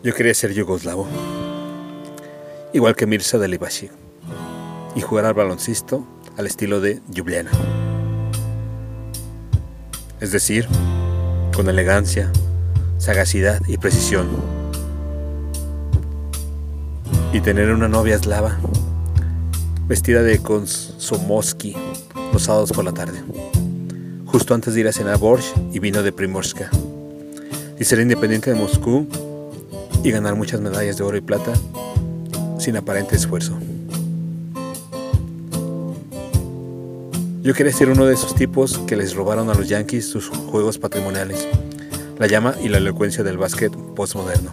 Yo quería ser yugoslavo, igual que Mirza Delibashi, y jugar al baloncesto al estilo de Ljubljana. Es decir, con elegancia, sagacidad y precisión. Y tener una novia eslava, vestida de konsomoski los sábados por la tarde, justo antes de ir a cenar borsch y vino de Primorska, y ser independiente de Moscú y ganar muchas medallas de oro y plata sin aparente esfuerzo. Yo quería ser uno de esos tipos que les robaron a los Yankees sus juegos patrimoniales, la llama y la elocuencia del básquet postmoderno.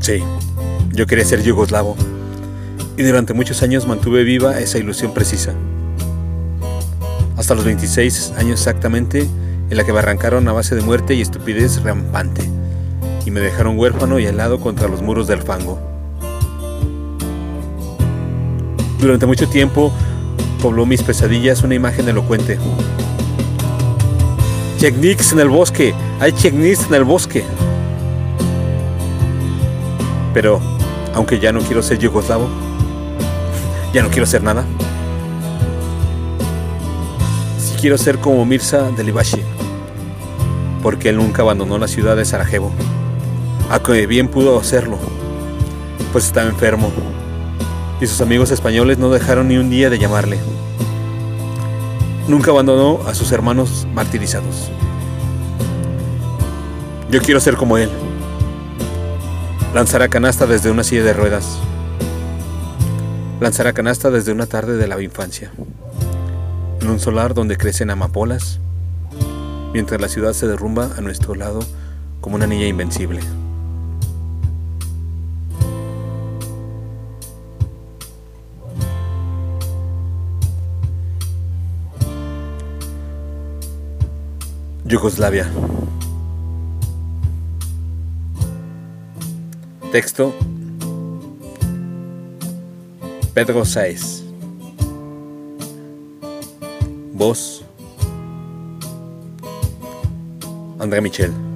Sí, yo quería ser yugoslavo y durante muchos años mantuve viva esa ilusión precisa. Hasta los 26 años exactamente en la que me arrancaron a base de muerte y estupidez rampante y me dejaron huérfano y helado contra los muros del fango. Durante mucho tiempo pobló mis pesadillas una imagen elocuente. En el bosque, hay Chechniks en el bosque. Pero, aunque ya no quiero ser yugoslavo, ya no quiero ser nada. Si quiero ser como Mirza Delibashi, porque él nunca abandonó la ciudad de Sarajevo a que bien pudo hacerlo, pues estaba enfermo, y sus amigos españoles no dejaron ni un día de llamarle. Nunca abandonó a sus hermanos martirizados. Yo quiero ser como él. Lanzar a canasta desde una silla de ruedas. Lanzar a canasta desde una tarde de la infancia. En un solar donde crecen amapolas, mientras la ciudad se derrumba a nuestro lado como una niña invencible. Yugoslavia. Texto Pedro Saez. Voz André Michel.